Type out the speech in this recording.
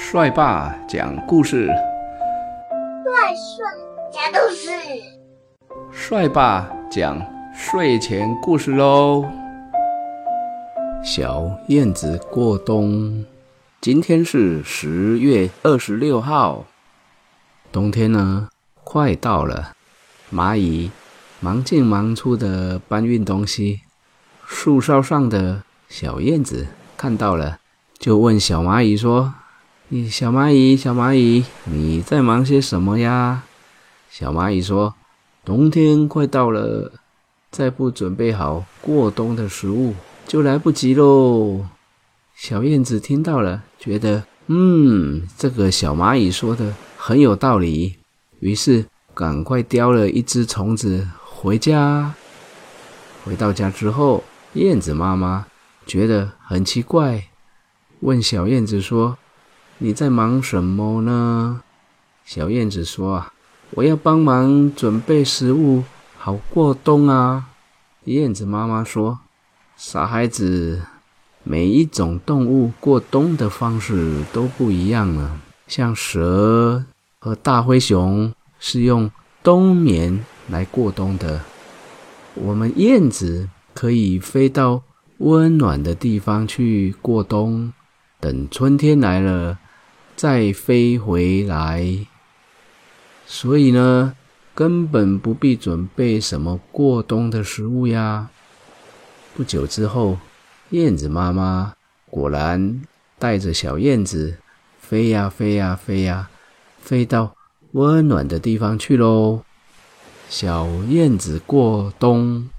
帅爸讲故事，帅帅讲故事，帅爸讲睡前故事喽。小燕子过冬，今天是十月二十六号，冬天呢快到了，蚂蚁忙进忙出的搬运东西，树梢上的小燕子看到了，就问小蚂蚁说。你小蚂蚁，小蚂蚁，你在忙些什么呀？小蚂蚁说：“冬天快到了，再不准备好过冬的食物，就来不及喽。”小燕子听到了，觉得嗯，这个小蚂蚁说的很有道理，于是赶快叼了一只虫子回家。回到家之后，燕子妈妈觉得很奇怪，问小燕子说。你在忙什么呢？小燕子说：“啊，我要帮忙准备食物，好过冬啊。”燕子妈妈说：“傻孩子，每一种动物过冬的方式都不一样呢。像蛇和大灰熊是用冬眠来过冬的，我们燕子可以飞到温暖的地方去过冬，等春天来了。”再飞回来，所以呢，根本不必准备什么过冬的食物呀。不久之后，燕子妈妈果然带着小燕子飞呀飞呀飞呀，飞到温暖的地方去喽。小燕子过冬。